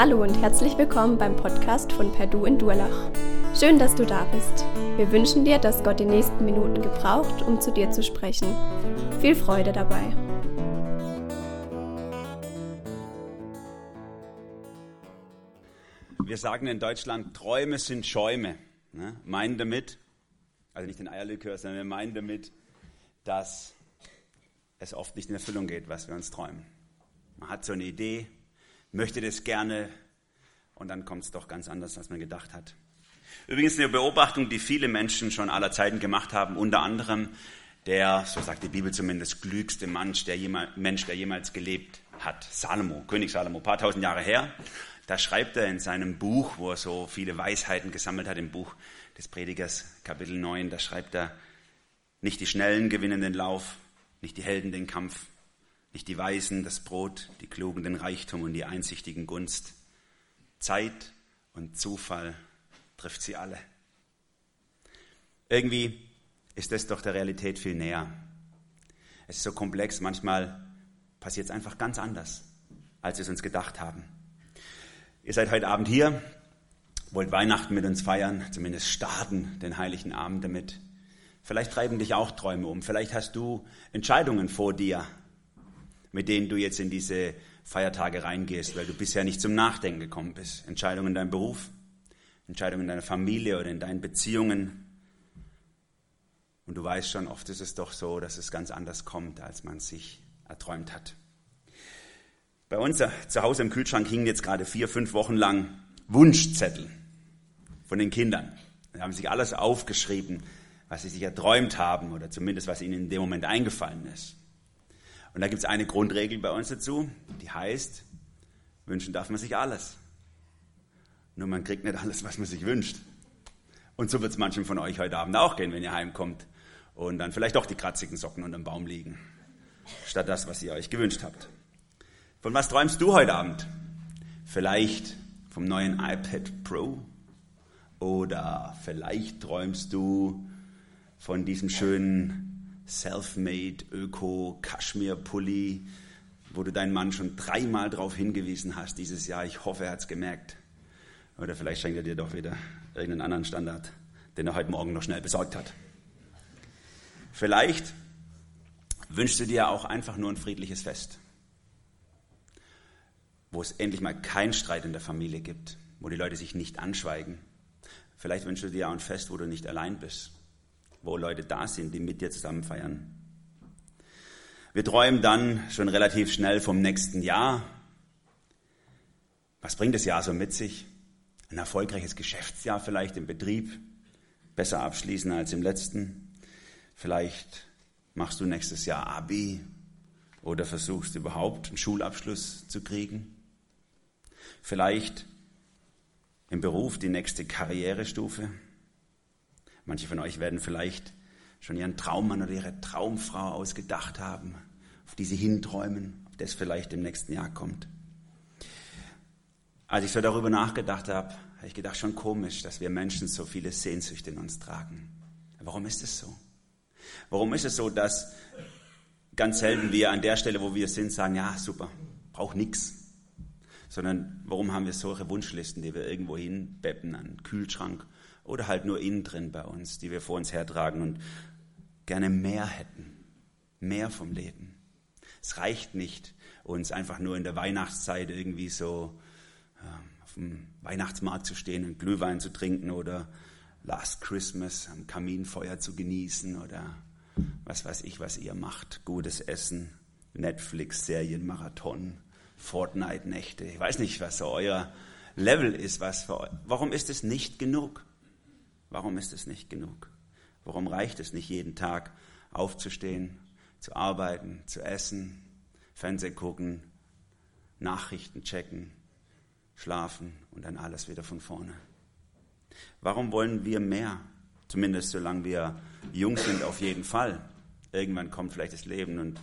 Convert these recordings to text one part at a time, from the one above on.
Hallo und herzlich willkommen beim Podcast von Perdu in Durlach. Schön, dass du da bist. Wir wünschen dir, dass Gott die nächsten Minuten gebraucht, um zu dir zu sprechen. Viel Freude dabei. Wir sagen in Deutschland, Träume sind Schäume. Ne? Meinen damit, also nicht den Eierlikör, sondern wir meinen damit, dass es oft nicht in Erfüllung geht, was wir uns träumen. Man hat so eine Idee, möchte das gerne und dann kommt es doch ganz anders, als man gedacht hat. Übrigens eine Beobachtung, die viele Menschen schon aller Zeiten gemacht haben, unter anderem der, so sagt die Bibel zumindest, klügste Mensch, der jemals, Mensch, der jemals gelebt hat. Salomo, König Salomo, paar tausend Jahre her. Da schreibt er in seinem Buch, wo er so viele Weisheiten gesammelt hat, im Buch des Predigers, Kapitel 9, da schreibt er, nicht die Schnellen gewinnen den Lauf, nicht die Helden den Kampf, nicht die Weisen das Brot, die Klugen den Reichtum und die Einsichtigen Gunst. Zeit und Zufall trifft sie alle. Irgendwie ist das doch der Realität viel näher. Es ist so komplex, manchmal passiert es einfach ganz anders, als wir es uns gedacht haben. Ihr seid heute Abend hier, wollt Weihnachten mit uns feiern, zumindest starten den heiligen Abend damit. Vielleicht treiben dich auch Träume um, vielleicht hast du Entscheidungen vor dir, mit denen du jetzt in diese Feiertage reingehst, weil du bisher nicht zum Nachdenken gekommen bist. Entscheidungen in deinem Beruf, Entscheidungen in deiner Familie oder in deinen Beziehungen. Und du weißt schon, oft ist es doch so, dass es ganz anders kommt, als man sich erträumt hat. Bei uns zu Hause im Kühlschrank hingen jetzt gerade vier, fünf Wochen lang Wunschzettel von den Kindern. Sie haben sich alles aufgeschrieben, was sie sich erträumt haben oder zumindest was ihnen in dem Moment eingefallen ist. Und da gibt es eine Grundregel bei uns dazu, die heißt, wünschen darf man sich alles. Nur man kriegt nicht alles, was man sich wünscht. Und so wird es manchem von euch heute Abend auch gehen, wenn ihr heimkommt und dann vielleicht doch die kratzigen Socken unter dem Baum liegen, statt das, was ihr euch gewünscht habt. Von was träumst du heute Abend? Vielleicht vom neuen iPad Pro? Oder vielleicht träumst du von diesem schönen Self-Made Öko Kaschmir-Pulli, wo du deinen Mann schon dreimal darauf hingewiesen hast dieses Jahr. Ich hoffe, er hat es gemerkt. Oder vielleicht schenkt er dir doch wieder irgendeinen anderen Standard, den er heute Morgen noch schnell besorgt hat. Vielleicht wünschst du dir auch einfach nur ein friedliches Fest, wo es endlich mal keinen Streit in der Familie gibt, wo die Leute sich nicht anschweigen. Vielleicht wünschst du dir auch ein Fest, wo du nicht allein bist, wo Leute da sind, die mit dir zusammen feiern. Wir träumen dann schon relativ schnell vom nächsten Jahr. Was bringt das Jahr so mit sich? Ein erfolgreiches Geschäftsjahr vielleicht im Betrieb, besser abschließen als im letzten. Vielleicht machst du nächstes Jahr Abi oder versuchst überhaupt einen Schulabschluss zu kriegen. Vielleicht im Beruf die nächste Karrierestufe. Manche von euch werden vielleicht schon ihren Traummann oder ihre Traumfrau ausgedacht haben, auf die sie hinträumen, auf das vielleicht im nächsten Jahr kommt. Als ich so darüber nachgedacht habe, habe ich gedacht, schon komisch, dass wir Menschen so viele Sehnsüchte in uns tragen. Warum ist es so? Warum ist es so, dass ganz selten wir an der Stelle, wo wir sind, sagen, ja, super, brauch nix. Sondern warum haben wir solche Wunschlisten, die wir irgendwo hinbeppen, an den Kühlschrank oder halt nur innen drin bei uns, die wir vor uns hertragen und gerne mehr hätten, mehr vom Leben. Es reicht nicht, uns einfach nur in der Weihnachtszeit irgendwie so äh, auf dem Weihnachtsmarkt zu stehen und Glühwein zu trinken oder Last Christmas am Kaminfeuer zu genießen oder was weiß ich, was ihr macht. Gutes Essen, Netflix, Serien, Marathon, Fortnite-Nächte. Ich weiß nicht, was so euer Level ist. Was für. Warum ist es nicht genug? Warum ist es nicht genug? Warum reicht es nicht jeden Tag aufzustehen, zu arbeiten, zu essen, Fernsehen gucken, Nachrichten checken, schlafen und dann alles wieder von vorne? Warum wollen wir mehr? Zumindest solange wir jung sind, auf jeden Fall. Irgendwann kommt vielleicht das Leben und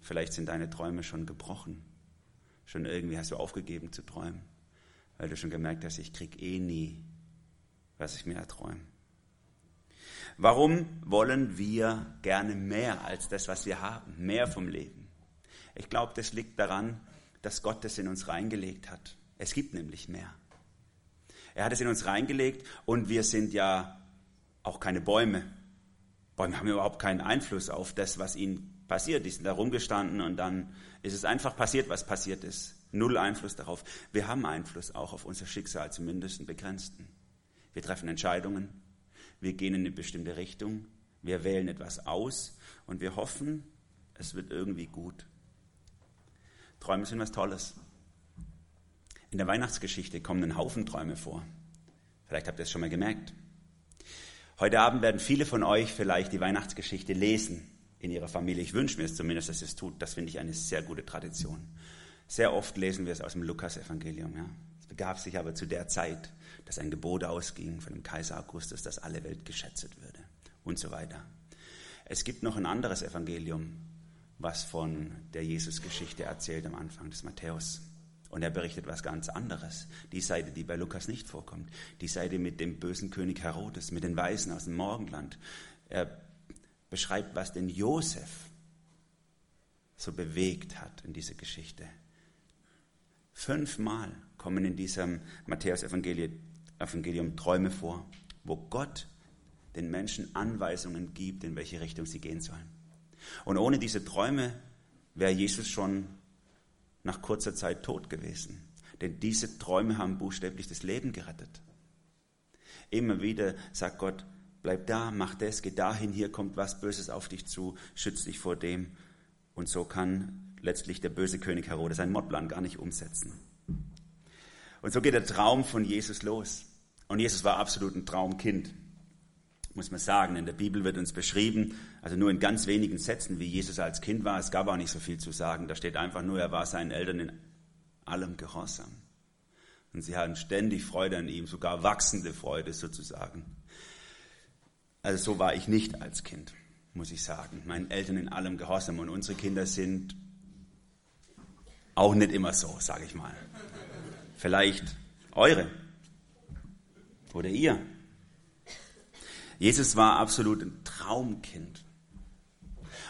vielleicht sind deine Träume schon gebrochen. Schon irgendwie hast du aufgegeben zu träumen, weil du schon gemerkt hast, ich krieg eh nie was ich mir erträume. Warum wollen wir gerne mehr als das, was wir haben, mehr vom Leben? Ich glaube, das liegt daran, dass Gott das in uns reingelegt hat. Es gibt nämlich mehr. Er hat es in uns reingelegt und wir sind ja auch keine Bäume. Bäume haben überhaupt keinen Einfluss auf das, was ihnen passiert. Die sind da rumgestanden und dann ist es einfach passiert, was passiert ist. Null Einfluss darauf. Wir haben Einfluss auch auf unser Schicksal, zumindest einen begrenzten. Wir treffen Entscheidungen, wir gehen in eine bestimmte Richtung, wir wählen etwas aus und wir hoffen, es wird irgendwie gut. Träume sind was Tolles. In der Weihnachtsgeschichte kommen ein Haufen Träume vor. Vielleicht habt ihr es schon mal gemerkt. Heute Abend werden viele von euch vielleicht die Weihnachtsgeschichte lesen in ihrer Familie. Ich wünsche mir es zumindest, dass ihr es tut. Das finde ich eine sehr gute Tradition. Sehr oft lesen wir es aus dem Lukas-Evangelium. Ja. Es begab sich aber zu der Zeit, dass ein Gebot ausging von dem Kaiser Augustus, dass alle Welt geschätzt würde und so weiter. Es gibt noch ein anderes Evangelium, was von der Jesus-Geschichte erzählt am Anfang des Matthäus. Und er berichtet was ganz anderes. Die Seite, die bei Lukas nicht vorkommt. Die Seite mit dem bösen König Herodes, mit den Weisen aus dem Morgenland. Er beschreibt, was den Josef so bewegt hat in dieser Geschichte. Fünfmal kommen in diesem Matthäus-Evangelium Träume vor, wo Gott den Menschen Anweisungen gibt, in welche Richtung sie gehen sollen. Und ohne diese Träume wäre Jesus schon nach kurzer Zeit tot gewesen. Denn diese Träume haben buchstäblich das Leben gerettet. Immer wieder sagt Gott, bleib da, mach das, geh dahin, hier kommt was Böses auf dich zu, schütz dich vor dem. Und so kann letztlich der böse König Herodes seinen Mordplan gar nicht umsetzen. Und so geht der Traum von Jesus los. Und Jesus war absolut ein Traumkind muss man sagen. In der Bibel wird uns beschrieben, also nur in ganz wenigen Sätzen, wie Jesus als Kind war. Es gab auch nicht so viel zu sagen. Da steht einfach nur, er war seinen Eltern in allem gehorsam. Und sie hatten ständig Freude an ihm, sogar wachsende Freude sozusagen. Also so war ich nicht als Kind, muss ich sagen. Meinen Eltern in allem gehorsam. Und unsere Kinder sind auch nicht immer so, sage ich mal. Vielleicht eure oder ihr. Jesus war absolut ein Traumkind.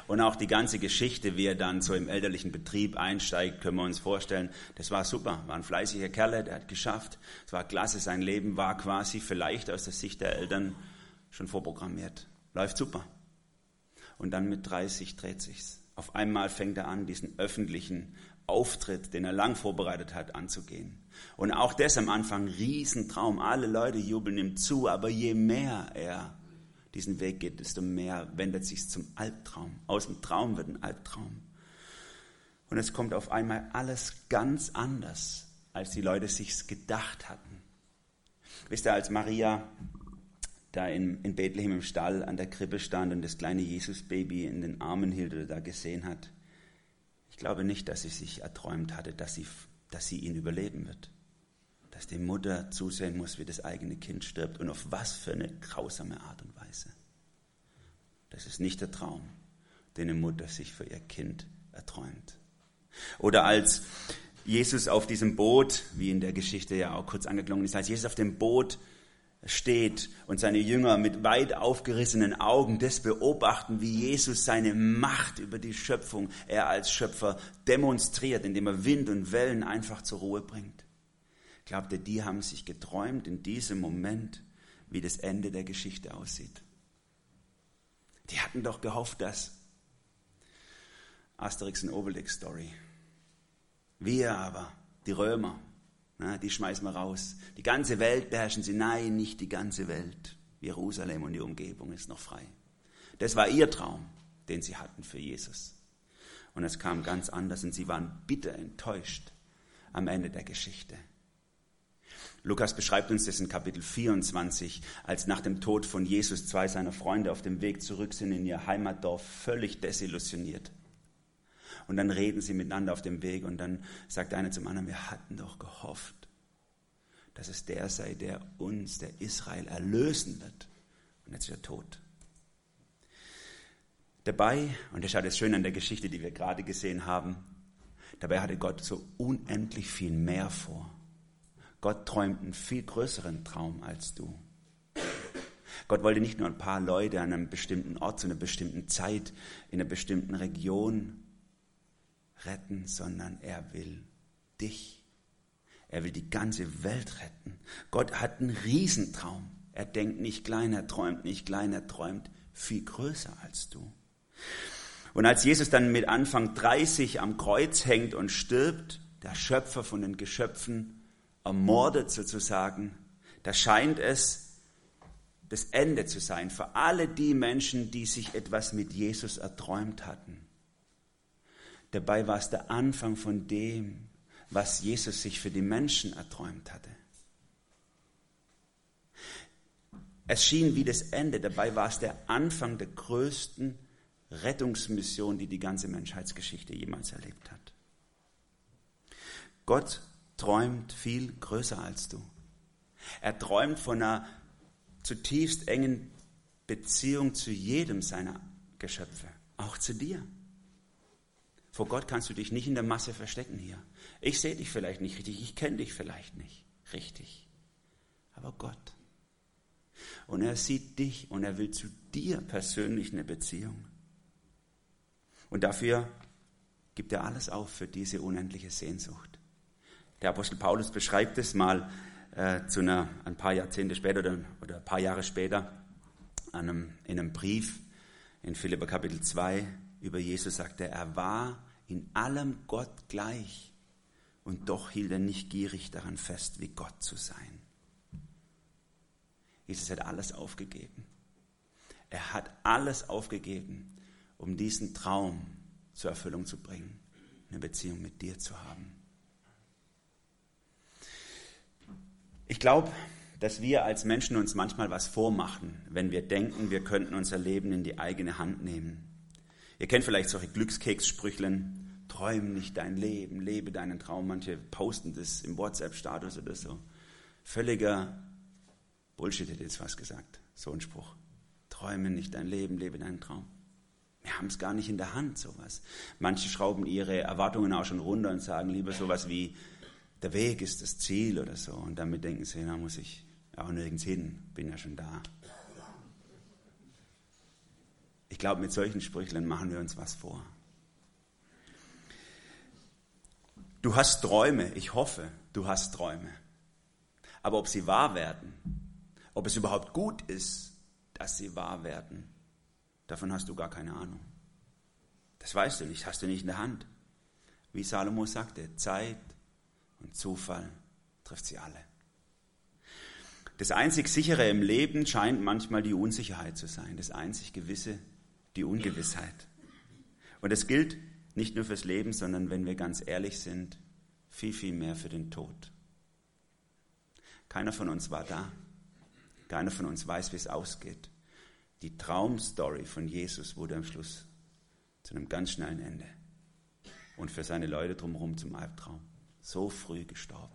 Und auch die ganze Geschichte, wie er dann so im elterlichen Betrieb einsteigt, können wir uns vorstellen, das war super. War ein fleißiger Kerl, der hat geschafft. Es war klasse, sein Leben war quasi vielleicht aus der Sicht der Eltern schon vorprogrammiert. Läuft super. Und dann mit 30 dreht sich's. Auf einmal fängt er an, diesen öffentlichen Auftritt, den er lang vorbereitet hat, anzugehen. Und auch das am Anfang Riesentraum. Alle Leute jubeln ihm zu, aber je mehr er diesen Weg geht, desto mehr wendet sich zum Albtraum. Aus dem Traum wird ein Albtraum. Und es kommt auf einmal alles ganz anders, als die Leute sich's gedacht hatten. Wisst ihr, als Maria da in, in Bethlehem im Stall an der Krippe stand und das kleine Jesusbaby in den Armen hielt oder da gesehen hat, ich glaube nicht, dass sie sich erträumt hatte, dass sie, dass sie ihn überleben wird. Dass die Mutter zusehen muss, wie das eigene Kind stirbt und auf was für eine grausame Art und Weise. Das ist nicht der Traum, den eine Mutter sich für ihr Kind erträumt. Oder als Jesus auf diesem Boot, wie in der Geschichte ja auch kurz angeklungen ist, als Jesus auf dem Boot steht und seine Jünger mit weit aufgerissenen Augen das beobachten, wie Jesus seine Macht über die Schöpfung, er als Schöpfer demonstriert, indem er Wind und Wellen einfach zur Ruhe bringt. Glaubt ihr, die haben sich geträumt in diesem Moment, wie das Ende der Geschichte aussieht? Die hatten doch gehofft, dass Asterix und Obelix Story. Wir aber, die Römer, na, die schmeißen wir raus. Die ganze Welt beherrschen sie. Nein, nicht die ganze Welt. Jerusalem und die Umgebung ist noch frei. Das war ihr Traum, den sie hatten für Jesus. Und es kam ganz anders und sie waren bitter enttäuscht am Ende der Geschichte. Lukas beschreibt uns das in Kapitel 24, als nach dem Tod von Jesus zwei seiner Freunde auf dem Weg zurück sind in ihr Heimatdorf, völlig desillusioniert. Und dann reden sie miteinander auf dem Weg und dann sagt einer zum anderen, wir hatten doch gehofft, dass es der sei, der uns, der Israel, erlösen wird. Und jetzt ist er tot. Dabei, und das schaut jetzt schön an der Geschichte, die wir gerade gesehen haben, dabei hatte Gott so unendlich viel mehr vor. Gott träumt einen viel größeren Traum als du. Gott wollte nicht nur ein paar Leute an einem bestimmten Ort, zu einer bestimmten Zeit, in einer bestimmten Region retten, sondern er will dich. Er will die ganze Welt retten. Gott hat einen Riesentraum. Er denkt nicht klein, er träumt nicht klein, er träumt viel größer als du. Und als Jesus dann mit Anfang 30 am Kreuz hängt und stirbt, der Schöpfer von den Geschöpfen ermordet sozusagen, da scheint es das Ende zu sein für alle die Menschen, die sich etwas mit Jesus erträumt hatten. Dabei war es der Anfang von dem, was Jesus sich für die Menschen erträumt hatte. Es schien wie das Ende, dabei war es der Anfang der größten Rettungsmission, die die ganze Menschheitsgeschichte jemals erlebt hat. Gott träumt viel größer als du. Er träumt von einer zutiefst engen Beziehung zu jedem seiner Geschöpfe, auch zu dir. Vor Gott kannst du dich nicht in der Masse verstecken hier. Ich sehe dich vielleicht nicht richtig, ich kenne dich vielleicht nicht richtig, aber Gott. Und er sieht dich und er will zu dir persönlich eine Beziehung. Und dafür gibt er alles auf für diese unendliche Sehnsucht. Der Apostel Paulus beschreibt es mal äh, zu einer, ein paar Jahrzehnte später oder, oder ein paar Jahre später einem, in einem Brief in Philipper Kapitel 2 über Jesus sagt er, er war in allem Gott gleich und doch hielt er nicht gierig daran fest, wie Gott zu sein. Jesus hat alles aufgegeben. Er hat alles aufgegeben, um diesen Traum zur Erfüllung zu bringen, eine Beziehung mit dir zu haben. Ich glaube, dass wir als Menschen uns manchmal was vormachen, wenn wir denken, wir könnten unser Leben in die eigene Hand nehmen. Ihr kennt vielleicht solche Glückskeks-Sprüchlen, träum nicht dein Leben, lebe deinen Traum. Manche posten das im WhatsApp-Status oder so. Völliger Bullshit hätte jetzt was gesagt, so ein Spruch. Träume nicht dein Leben, lebe deinen Traum. Wir haben es gar nicht in der Hand, sowas. Manche schrauben ihre Erwartungen auch schon runter und sagen lieber sowas wie, der Weg ist das Ziel oder so. Und damit denken sie, da muss ich auch nirgends hin, bin ja schon da. Ich glaube, mit solchen Sprüchlern machen wir uns was vor. Du hast Träume, ich hoffe, du hast Träume. Aber ob sie wahr werden, ob es überhaupt gut ist, dass sie wahr werden, davon hast du gar keine Ahnung. Das weißt du nicht, hast du nicht in der Hand. Wie Salomo sagte, Zeit und Zufall trifft sie alle. Das einzig sichere im Leben scheint manchmal die Unsicherheit zu sein, das einzig Gewisse die Ungewissheit. Und das gilt nicht nur fürs Leben, sondern wenn wir ganz ehrlich sind, viel, viel mehr für den Tod. Keiner von uns war da. Keiner von uns weiß, wie es ausgeht. Die Traumstory von Jesus wurde am Schluss zu einem ganz schnellen Ende. Und für seine Leute drumherum zum Albtraum so früh gestorben.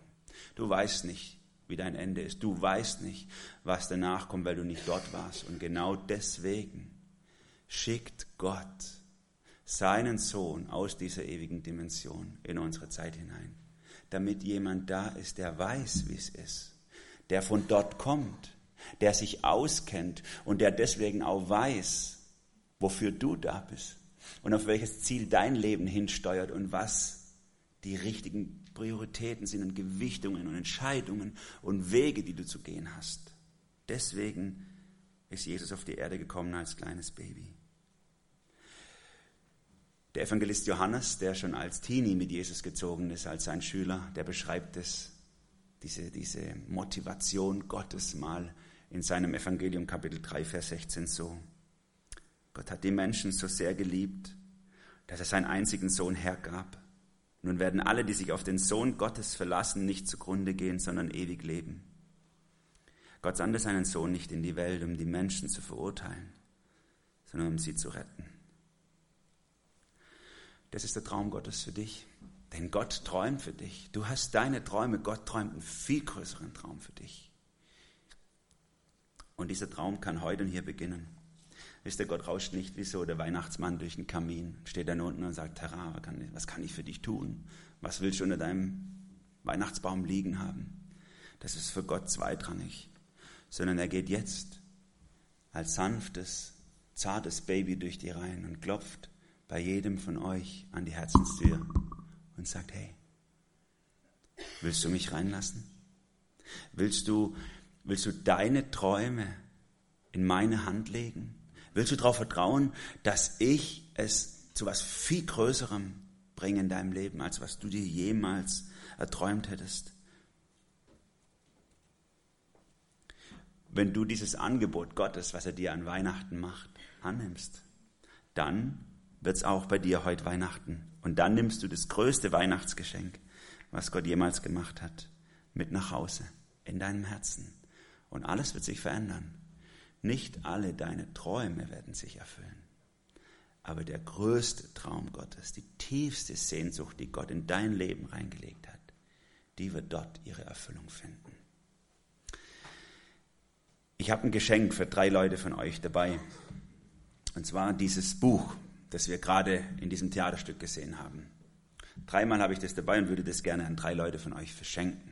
Du weißt nicht, wie dein Ende ist. Du weißt nicht, was danach kommt, weil du nicht dort warst. Und genau deswegen schickt Gott seinen Sohn aus dieser ewigen Dimension in unsere Zeit hinein, damit jemand da ist, der weiß, wie es ist, der von dort kommt, der sich auskennt und der deswegen auch weiß, wofür du da bist und auf welches Ziel dein Leben hinsteuert und was die richtigen Prioritäten sind und Gewichtungen und Entscheidungen und Wege, die du zu gehen hast. Deswegen ist Jesus auf die Erde gekommen als kleines Baby. Der Evangelist Johannes, der schon als Teenie mit Jesus gezogen ist, als sein Schüler, der beschreibt es, diese, diese Motivation Gottes mal in seinem Evangelium Kapitel 3, Vers 16 so. Gott hat die Menschen so sehr geliebt, dass er seinen einzigen Sohn hergab, nun werden alle, die sich auf den Sohn Gottes verlassen, nicht zugrunde gehen, sondern ewig leben. Gott sandte seinen Sohn nicht in die Welt, um die Menschen zu verurteilen, sondern um sie zu retten. Das ist der Traum Gottes für dich. Denn Gott träumt für dich. Du hast deine Träume. Gott träumt einen viel größeren Traum für dich. Und dieser Traum kann heute und hier beginnen. Wisst ihr, Gott rauscht nicht wie so der Weihnachtsmann durch den Kamin, steht dann unten und sagt, Herr, was kann ich für dich tun? Was willst du unter deinem Weihnachtsbaum liegen haben? Das ist für Gott zweitrangig, sondern er geht jetzt als sanftes, zartes Baby durch die Reihen und klopft bei jedem von euch an die Herzenstür und sagt, hey, Willst du mich reinlassen? Willst du, willst du deine Träume in meine Hand legen? Willst du darauf vertrauen, dass ich es zu was viel Größerem bringe in deinem Leben, als was du dir jemals erträumt hättest? Wenn du dieses Angebot Gottes, was er dir an Weihnachten macht, annimmst, dann wird es auch bei dir heute Weihnachten. Und dann nimmst du das größte Weihnachtsgeschenk, was Gott jemals gemacht hat, mit nach Hause, in deinem Herzen. Und alles wird sich verändern. Nicht alle deine Träume werden sich erfüllen. Aber der größte Traum Gottes, die tiefste Sehnsucht, die Gott in dein Leben reingelegt hat, die wird dort ihre Erfüllung finden. Ich habe ein Geschenk für drei Leute von euch dabei. Und zwar dieses Buch, das wir gerade in diesem Theaterstück gesehen haben. Dreimal habe ich das dabei und würde das gerne an drei Leute von euch verschenken.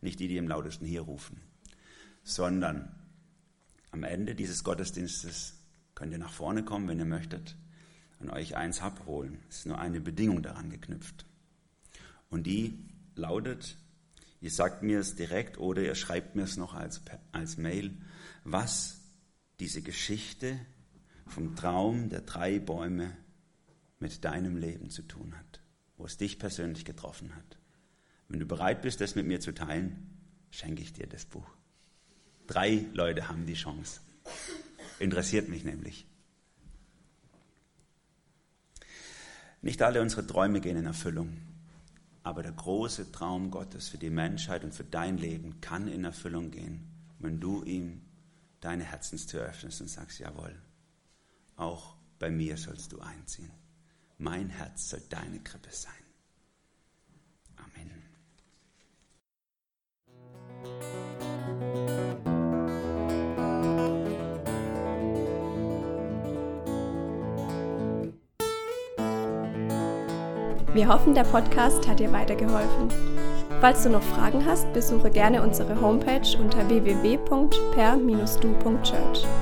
Nicht die, die im lautesten hier rufen, sondern am Ende dieses Gottesdienstes könnt ihr nach vorne kommen, wenn ihr möchtet, und euch eins abholen. Es ist nur eine Bedingung daran geknüpft. Und die lautet, ihr sagt mir es direkt oder ihr schreibt mir es noch als, als Mail, was diese Geschichte vom Traum der drei Bäume mit deinem Leben zu tun hat, wo es dich persönlich getroffen hat. Wenn du bereit bist, das mit mir zu teilen, schenke ich dir das Buch. Drei Leute haben die Chance. Interessiert mich nämlich. Nicht alle unsere Träume gehen in Erfüllung, aber der große Traum Gottes für die Menschheit und für dein Leben kann in Erfüllung gehen, wenn du ihm deine Herzenstür öffnest und sagst, jawohl, auch bei mir sollst du einziehen. Mein Herz soll deine Krippe sein. Amen. Wir hoffen, der Podcast hat dir weitergeholfen. Falls du noch Fragen hast, besuche gerne unsere Homepage unter www.per-du.church.